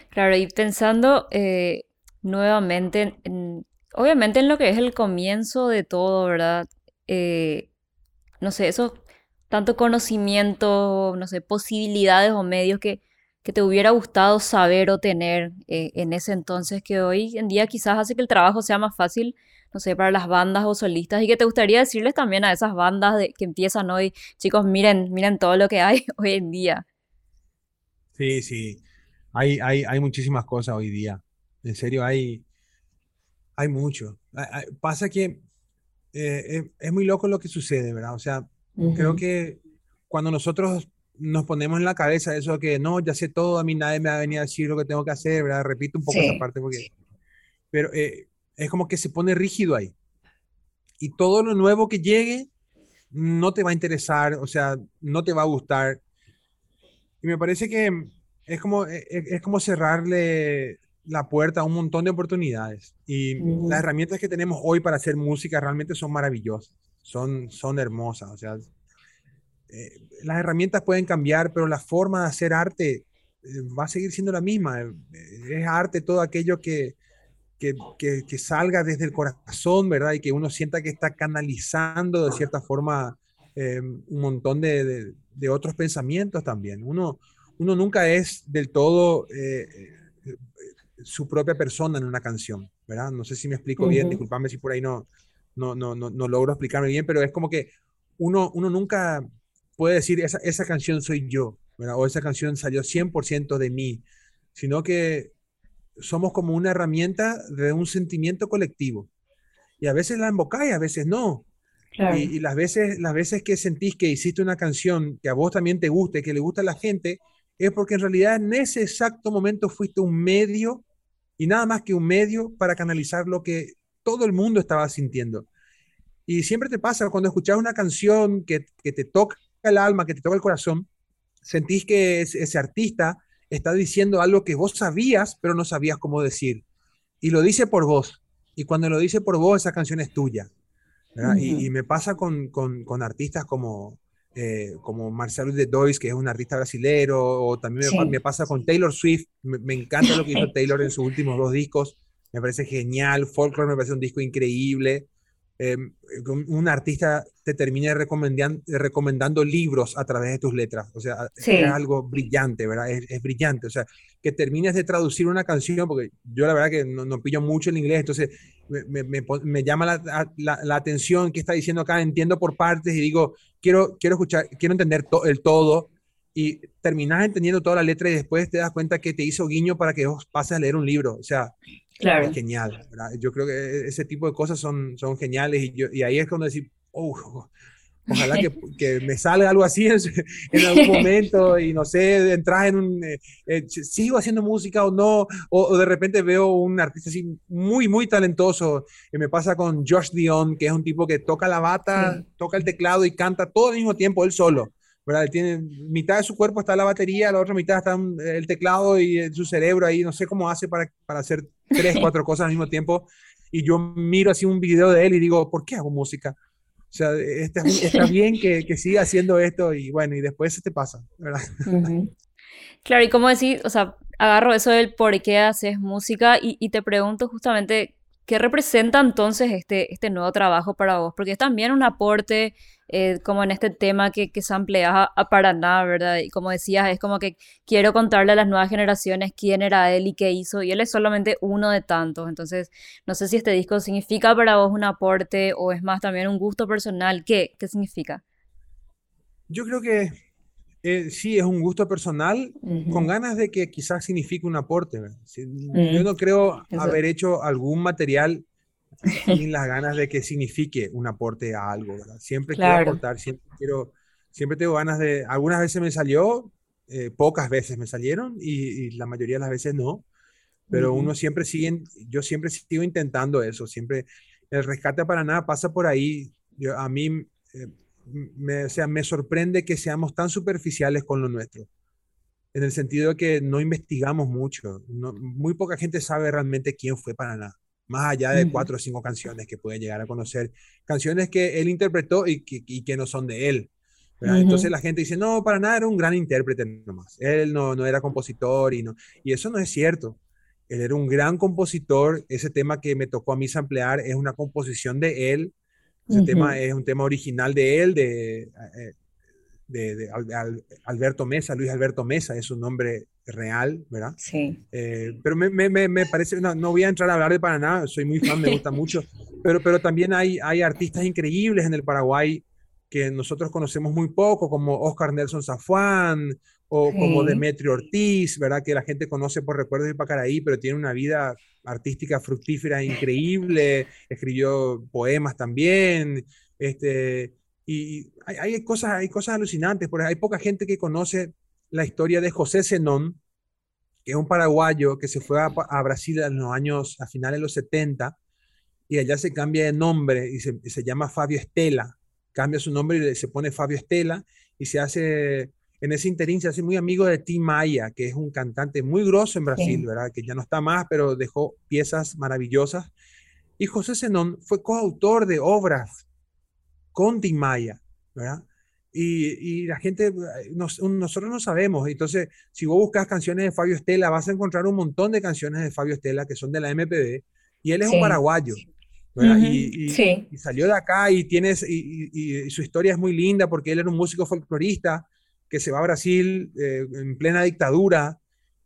Claro, y pensando eh, nuevamente, en, obviamente en lo que es el comienzo de todo, ¿verdad? Eh, no sé, eso, tanto conocimiento, no sé, posibilidades o medios que, que te hubiera gustado saber o tener eh, en ese entonces que hoy en día quizás hace que el trabajo sea más fácil, no sé, para las bandas o solistas y que te gustaría decirles también a esas bandas de, que empiezan hoy, chicos, miren, miren todo lo que hay hoy en día. Sí, sí, hay, hay, hay muchísimas cosas hoy día. En serio, hay, hay mucho. Pasa que eh, es, muy loco lo que sucede, ¿verdad? O sea, creo que cuando nosotros nos ponemos en la cabeza eso que no, ya sé todo, a mí nadie me va a venir a decir lo que tengo que hacer, ¿verdad? Repito un poco esa parte porque... Pero eh, es como que se pone rígido ahí. Y todo lo nuevo que llegue no te va a interesar, o sea, no te va a gustar. Y me parece que es como, es, es como cerrarle la puerta a un montón de oportunidades. Y las herramientas que tenemos hoy para hacer música realmente son maravillosas, son, son hermosas. O sea, eh, las herramientas pueden cambiar, pero la forma de hacer arte eh, va a seguir siendo la misma. Eh, es arte todo aquello que, que, que, salga desde el corazón, ¿verdad? Y que uno sienta que está canalizando de cierta forma un montón de, de, otros pensamientos también. Uno, uno nunca es del todo su propia persona en una canción, ¿verdad? No sé si me explico bien, disculpame si por ahí no, no, no, no, logro explicarme bien, pero es como que uno, uno nunca puede decir, esa, esa canción soy yo, ¿verdad? O esa canción salió 100% de mí, sino que somos como una herramienta de un sentimiento colectivo. Y a veces la invocáis, a veces no. Y, y, las, veces, las veces que sentís que hiciste una canción que a vos también te guste, que le gusta a la gente, es porque en realidad en ese exacto momento fuiste un medio y nada más que un medio para canalizar lo que todo el mundo estaba sintiendo. Y siempre te pasa cuando escuchas una canción que, que te toca el alma, que te toca el corazón, sentís que ese, artista está diciendo algo que vos sabías, pero no sabías cómo decir. Y lo dice por vos. Y cuando lo dice por vos, esa canción es tuya. y, y, me pasa con, con, con artistas como, eh, como Marcelo de Dois, que es un artista brasilero, o también me, pasa con Taylor Swift, me, encanta lo que hizo Taylor en sus últimos dos discos, me parece genial, Folklore me parece un disco increíble, Em, un artista te termina recomendando, recomendando libros a través de tus letras. O sea, es algo brillante, ¿verdad? Es, brillante. O sea, que termines de traducir una canción, porque yo la verdad que no, pillo mucho el inglés, entonces me, me, me llama la, la, la, atención que está diciendo acá, entiendo por partes y digo, quiero, quiero escuchar, quiero entender el todo. Y terminas entendiendo toda la letra y después te das cuenta que te hizo guiño para que vos pases a leer un libro. O sea, Claro. Es genial. Yo creo que ese tipo de cosas son, son geniales y, yo, y ahí es cuando decir, oh, ojalá que, que, me salga algo así en, algún momento y no sé, entras en un, eh, eh, sigo haciendo música o no, o, de repente veo un artista así muy, muy talentoso, que me pasa con Josh Dion, que es un tipo que toca la bata, toca el teclado y canta todo al mismo tiempo, él solo. ¿Verdad? Tiene, mitad de su cuerpo está la batería, la otra mitad está el teclado y su cerebro ahí, no sé cómo hace para, para hacer tres, cuatro cosas al mismo tiempo. Y yo miro así un video de él y digo, ¿por qué hago música? O sea, está, está bien que, que, siga haciendo esto y bueno, y después se te pasa, ¿verdad? Claro, y como decir, o sea, agarro eso del por qué haces música y, y te pregunto justamente, ¿qué representa entonces este, este nuevo trabajo para vos? Porque es también un aporte eh, como en este tema que, que se amplía a, Paraná, ¿verdad? Y como decías, es como que quiero contarle a las nuevas generaciones quién era él y qué hizo, y él es solamente uno de tantos, entonces no sé si este disco significa para vos un aporte o es más también un gusto personal, ¿qué, qué significa? Yo creo que eh, sí, es un gusto personal, con ganas de que quizás signifique un aporte. Yo no creo haber hecho algún material sin las ganas de que signifique un aporte a algo, ¿verdad? Siempre quiero aportar, siempre quiero, siempre tengo ganas de, algunas veces me salió, eh, pocas veces me salieron y, la mayoría de las veces no, pero uno siempre sigue, yo siempre sigo intentando eso, siempre, el rescate para nada pasa por ahí, yo, a mí, eh, me, o sea, me sorprende que seamos tan superficiales con lo nuestro en el sentido de que no investigamos mucho. muy poca gente sabe realmente quién fue Paraná más allá de cuatro o cinco canciones que puede llegar a conocer, canciones que él interpretó y que, y que no son de él. Entonces la gente dice, no, para nada era un gran intérprete nomás. Él no, no era compositor y, no, y eso no es cierto. Él era un gran compositor. Ese tema que me tocó a mí samplear es una composición de él. Ese tema es un tema original de él, de, eh, de, Alberto Mesa, Luis Alberto Mesa, es su nombre real, ¿verdad? Sí. Eh, pero me, me, me, parece, no, no, voy a entrar a hablar de Paraná, soy muy fan, me gusta mucho, pero, pero también hay, hay artistas increíbles en el Paraguay que nosotros conocemos muy poco, como Oscar Nelson Zafuán o como Demetrio Ortiz, ¿verdad? Que la gente conoce por Recuerdos de Pacaraí, pero tiene una vida artística fructífera increíble, escribió poemas también, este, y hay, hay, cosas, hay cosas alucinantes, porque hay poca gente que conoce la historia de José Zenón, que es un paraguayo que se fue a, a Brasil en los años, a finales de los 70, y allá se cambia de nombre y se, se llama Fabio Estela cambia su nombre y se pone Fabio Estela y se hace, en ese interín se hace muy amigo de Tim Maya, que es un cantante muy grosso en Brasil, ¿verdad? Que ya no está más, pero dejó piezas maravillosas. Y José Zenón fue coautor de obras con Tim Maya, ¿verdad? Y, y, la gente, nosotros no sabemos. Entonces, si vos buscas canciones de Fabio Estela, vas a encontrar un montón de canciones de Fabio Estela que son de la MPB. Y él es un paraguayo y, salió de acá y, tienes, y, su historia es muy linda porque él era un músico folclorista que se va a Brasil eh, en plena dictadura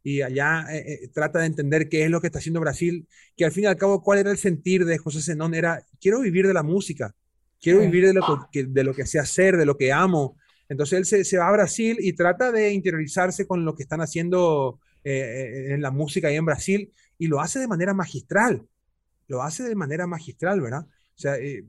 y allá eh, eh, trata de entender qué es lo que está haciendo Brasil, que al fin y al cabo, ¿cuál era el sentir de José Zenón? Era, quiero vivir de la música, quiero vivir de lo que, de lo que sé hacer, de lo que amo. Entonces él se, se, va a Brasil y trata de interiorizarse con lo que están haciendo en la música ahí en Brasil y lo hace de manera magistral lo hace de manera magistral, ¿verdad? O sea, eh,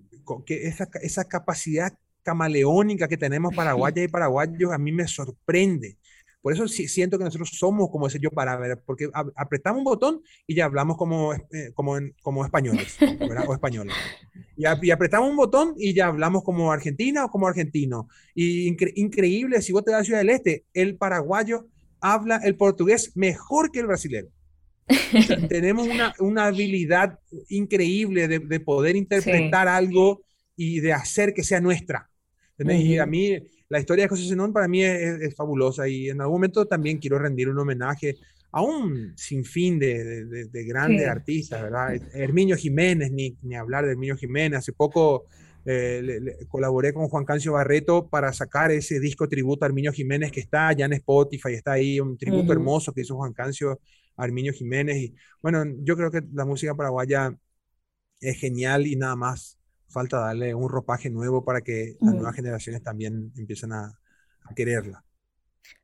que esa, esa capacidad camaleónica que tenemos paraguayas y paraguayos a mí me sorprende. Por eso siento que nosotros somos como ese yo para ver, porque apretamos un botón y ya hablamos como, eh, como, como españoles, ¿verdad? O españoles. Y, y, apretamos un botón y ya hablamos como argentina o como argentino. Y increíble, si vos te das a Ciudad del Este, el paraguayo habla el portugués mejor que el brasileño. tenemos una, una, habilidad increíble de, de poder interpretar algo y de hacer que sea nuestra. Y a mí, la historia de José Zenón para mí es, fabulosa y en algún momento también quiero rendir un homenaje a un sinfín de, de, de grandes artistas, ¿verdad? Herminio Jiménez, ni, ni hablar de Herminio Jiménez. Hace poco eh, colaboré con Juan Cancio Barreto para sacar ese disco tributo a Herminio Jiménez que está allá en Spotify, está ahí, un tributo hermoso que hizo Juan Cancio Arminio Jiménez. Y bueno, yo creo que la música paraguaya es genial y nada más falta darle un ropaje nuevo para que las nuevas generaciones también empiecen a, quererla.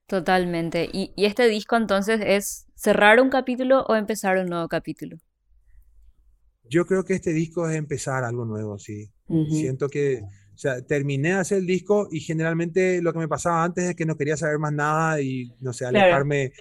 Totalmente. ¿Y, este disco entonces es cerrar un capítulo o empezar un nuevo capítulo? Yo creo que este disco es empezar algo nuevo, sí. Siento que o sea, terminé de hacer el disco y generalmente lo que me pasaba antes es que no quería saber más nada y, no sé, alejarme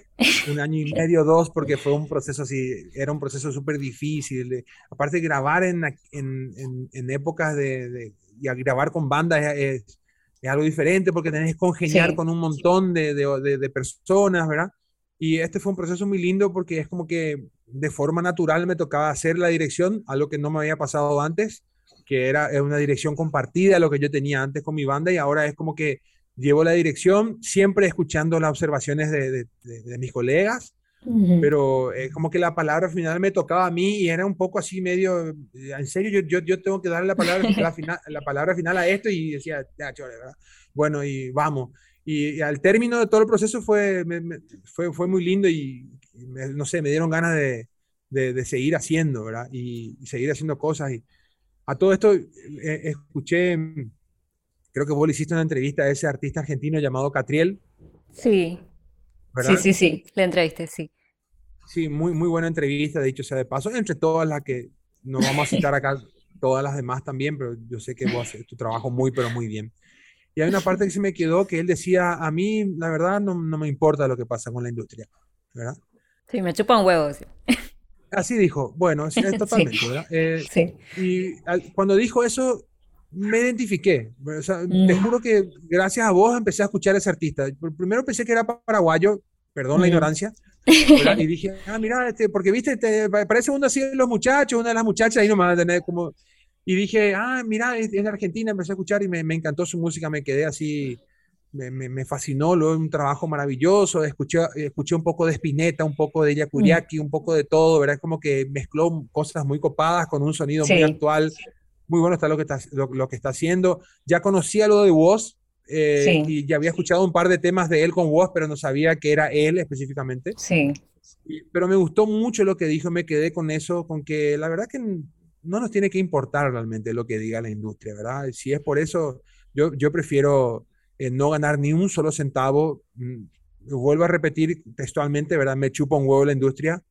un año y medio, dos, porque fue un proceso así, era un proceso súper difícil. aparte grabar en, en, en, épocas de, de, y grabar con bandas es, es, algo diferente porque tenés que congeniar con un montón de, de, de personas, ¿verdad? Y este fue un proceso muy lindo porque es como que de forma natural me tocaba hacer la dirección, algo que no me había pasado antes que era una dirección compartida lo que yo tenía antes con mi banda y ahora es como que llevo la dirección siempre escuchando las observaciones de, de, mis colegas, pero es como que la palabra final me tocaba a mí y era un poco así medio, en serio, yo, yo, yo tengo que darle la palabra, la, final, la palabra final a esto y decía, ya, chore, ¿verdad? Bueno, y vamos. Y, al término de todo el proceso fue, fue, fue muy lindo y, no sé, me dieron ganas de, de, seguir haciendo, ¿verdad? Y, y, seguir haciendo cosas. Y, a todo esto, eh, escuché, creo que vos le hiciste una entrevista a ese artista argentino llamado Catriel. Sí. Sí, sí, sí, le entrevisté, sí. Sí, muy, muy buena entrevista, dicho sea de paso, entre todas las que no vamos a citar acá, todas las demás también, pero yo sé que vos haces tu trabajo muy, pero muy bien. Y hay una parte que se me quedó que él decía, a mí, la verdad, no, no me importa lo que pasa con la industria, ¿verdad? Sí, me chupa un huevo. Sí. Así dijo, bueno, es totalmente, ¿verdad? Eh, sí. Y cuando dijo eso, me identifiqué. O sea, Te mm. juro que gracias a vos empecé a escuchar a ese artista. Primero pensé que era paraguayo, perdón la mm. ignorancia, y dije, ah, mira, este, porque viste, te, parece uno así de los muchachos, una de las muchachas, ahí nomás, tener como... Y dije, ah, mira, es, de Argentina, empecé a escuchar y me, me, encantó su música, me quedé así me, fascinó, lo un trabajo maravilloso, escuché, escuché un poco de Spinetta, un poco de Yakuriaki, mm. un poco de todo, ¿verdad? Como que mezcló cosas muy copadas con un sonido muy actual. Muy bueno está lo que está, lo, que está haciendo. Ya conocía lo de Woz eh, y ya había escuchado un par de temas de él con Woz, pero no sabía que era él específicamente. Sí. Pero me gustó mucho lo que dijo, me quedé con eso, con que la verdad que no nos tiene que importar realmente lo que diga la industria, ¿verdad? Si es por eso, yo, yo prefiero eh, no ganar ni un solo centavo. Mm, vuelvo a repetir textualmente, ¿verdad? Me chupa un huevo la industria.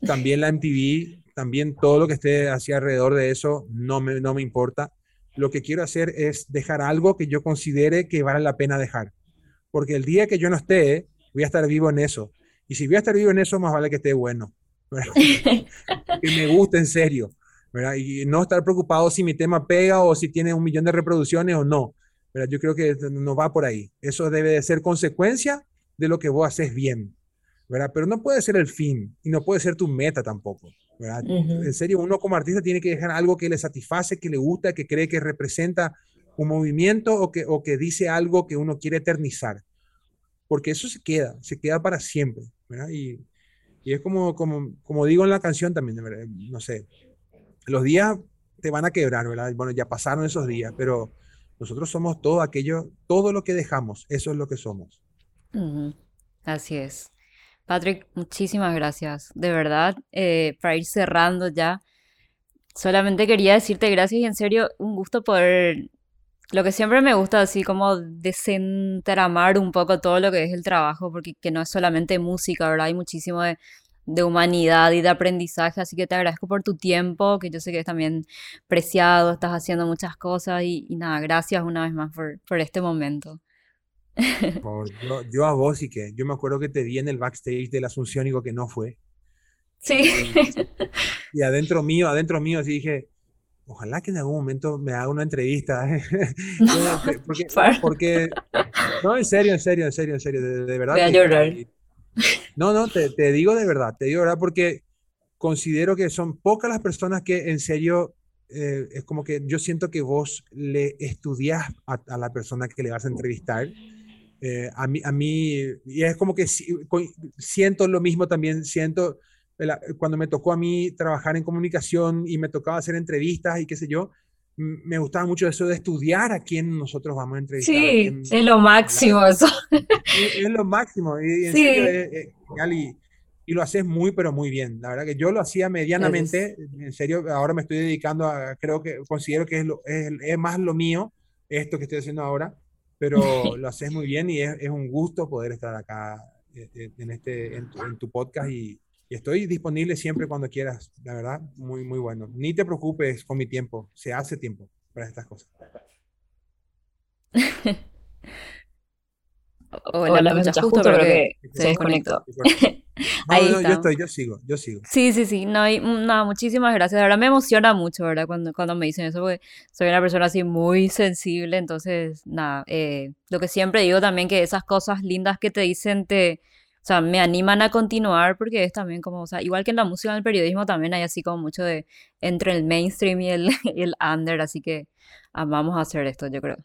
También la MTV, también todo lo que esté hacia alrededor de eso, no me, no me importa. Lo que quiero hacer es dejar algo que yo considere que vale la pena dejar. Porque el día que yo no esté, voy a estar vivo en eso. Y si voy a estar vivo en eso, más vale que esté bueno. que me guste en serio. ¿verdad? Y no estar preocupado si mi tema pega o si tiene un millón de reproducciones o no. Yo creo que no va por ahí. Eso debe de ser consecuencia de lo que vos haces bien, ¿verdad? Pero no puede ser el fin y no puede ser tu meta tampoco, ¿verdad? En serio, uno como artista tiene que dejar algo que le satisface, que le gusta, que cree que representa un movimiento o que, o que dice algo que uno quiere eternizar. Porque eso se queda, se queda para siempre, ¿verdad? Y, y es como, como, como digo en la canción también, no sé, los días te van a quebrar, ¿verdad? Bueno, ya pasaron esos días, pero nosotros somos todo aquello, todo lo que dejamos, eso es lo que somos. Así es. Patrick, muchísimas gracias. De verdad, eh, para ir cerrando ya, solamente quería decirte gracias y en serio, un gusto poder, lo que siempre me gusta, así como desentramar un poco todo lo que es el trabajo, porque que no es solamente música, ¿verdad? Hay muchísimo de de humanidad y de aprendizaje, así que te agradezco por tu tiempo, que yo sé que es también preciado, estás haciendo muchas cosas y, nada, gracias una vez más por, por este momento. yo, a vos y que yo me acuerdo que te vi en el backstage del Asunciónico que no fue. Sí. Y, adentro mío, adentro mío, así dije, ojalá que en algún momento me haga una entrevista. porque, porque, no, en serio, en serio, en serio, en serio, de, verdad. No, no, te, digo de verdad, te digo de verdad porque considero que son pocas las personas que en serio, eh, es como que yo siento que vos le estudias a, la persona que le vas a entrevistar. Eh, a, mí, a mí, y es como que siento lo mismo también, siento cuando me tocó a mí trabajar en comunicación y me tocaba hacer entrevistas y qué sé yo, me gustaba mucho eso de estudiar a quién nosotros vamos a entrevistar. Sí, es lo máximo eso. Es, lo máximo. Y, sí. y, lo haces muy, pero muy bien. La verdad que yo lo hacía medianamente. En serio, ahora me estoy dedicando a, creo que considero que es, lo, es, es más lo mío, esto que estoy haciendo ahora, pero lo haces muy bien y es, es un gusto poder estar acá eh, eh, en, este, en tu podcast y, y estoy disponible siempre cuando quieras, la verdad, muy, muy bueno. Ni te preocupes con mi tiempo, se hace tiempo para estas cosas. Hola, Hola justo, justo creo que se desconectó. Ahí yo estoy, yo sigo, yo sigo. Sí, sí, sí, no, no, muchísimas gracias. Ahora me emociona mucho, ¿verdad? Cuando, cuando me dicen eso, porque soy una persona así muy sensible, entonces, nada, eh, lo que siempre digo también que esas cosas lindas que te dicen te, o sea, me animan a continuar porque es también como, o sea, igual que en la música, en el periodismo también hay así como mucho de entre el mainstream y el, el under, así que vamos a hacer esto, yo creo.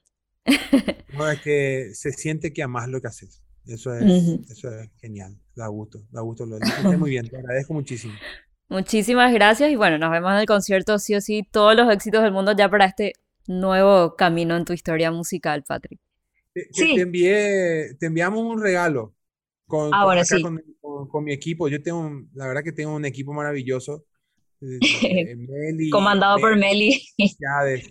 No, es que se siente que amas lo que haces. Eso es, eso es genial, da gusto, da gusto. Lo muy bien, te agradezco muchísimo. Muchísimas gracias y bueno, nos vemos en el concierto, sí o sí, todos los éxitos del mundo ya para este nuevo camino en tu historia musical, Patrick. sí. te, envié, te enviamos un regalo con, ah, con, mi equipo. Yo tengo, la verdad que tengo un equipo maravilloso. Comandado por Meli.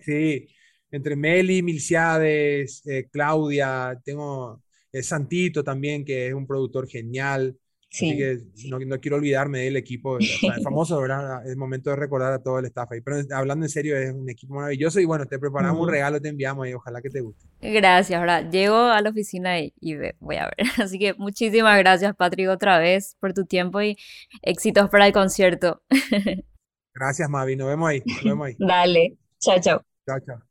sí, entre Meli, Milciades, eh, Claudia, tengo eh, Santito también, que es un productor genial. Sí. Así que no, no, quiero olvidarme del equipo. es famoso, ¿verdad? Es momento de recordar a todo el staff ahí. Pero hablando en serio, es un equipo maravilloso y bueno, te preparamos un regalo, te enviamos y ojalá que te guste. Gracias, ahora llego a la oficina y, y, voy a ver. Así que muchísimas gracias, Patrick, otra vez por tu tiempo y éxitos para el concierto. Gracias, Mavi. Nos vemos ahí. Nos vemos ahí. Dale. Chao, chao. Chao, chao.